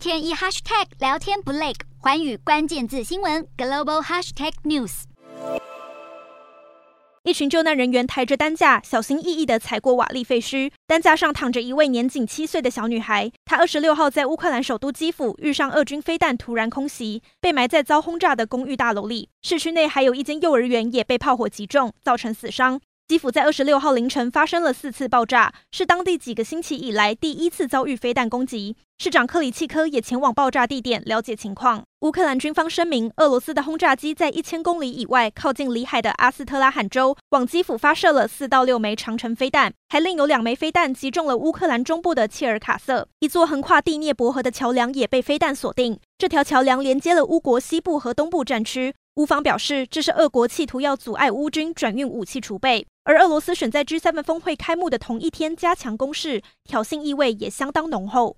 天一 hashtag 聊天不累，寰宇关键字新闻 global hashtag news。一群救难人员抬着担架，小心翼翼地踩过瓦砾废墟。担架上躺着一位年仅七岁的小女孩。她二十六号在乌克兰首都基辅遇上俄军飞弹突然空袭，被埋在遭轰炸的公寓大楼里。市区内还有一间幼儿园也被炮火击中，造成死伤。基辅在二十六号凌晨发生了四次爆炸，是当地几个星期以来第一次遭遇飞弹攻击。市长克里契科也前往爆炸地点了解情况。乌克兰军方声明，俄罗斯的轰炸机在一千公里以外，靠近里海的阿斯特拉罕州，往基辅发射了四到六枚长城飞弹，还另有两枚飞弹击中了乌克兰中部的切尔卡瑟。一座横跨第聂伯河的桥梁也被飞弹锁定，这条桥梁连接了乌国西部和东部战区。乌方表示，这是俄国企图要阻碍乌军转运武器储备。而俄罗斯选在 G7 峰会开幕的同一天加强攻势，挑衅意味也相当浓厚。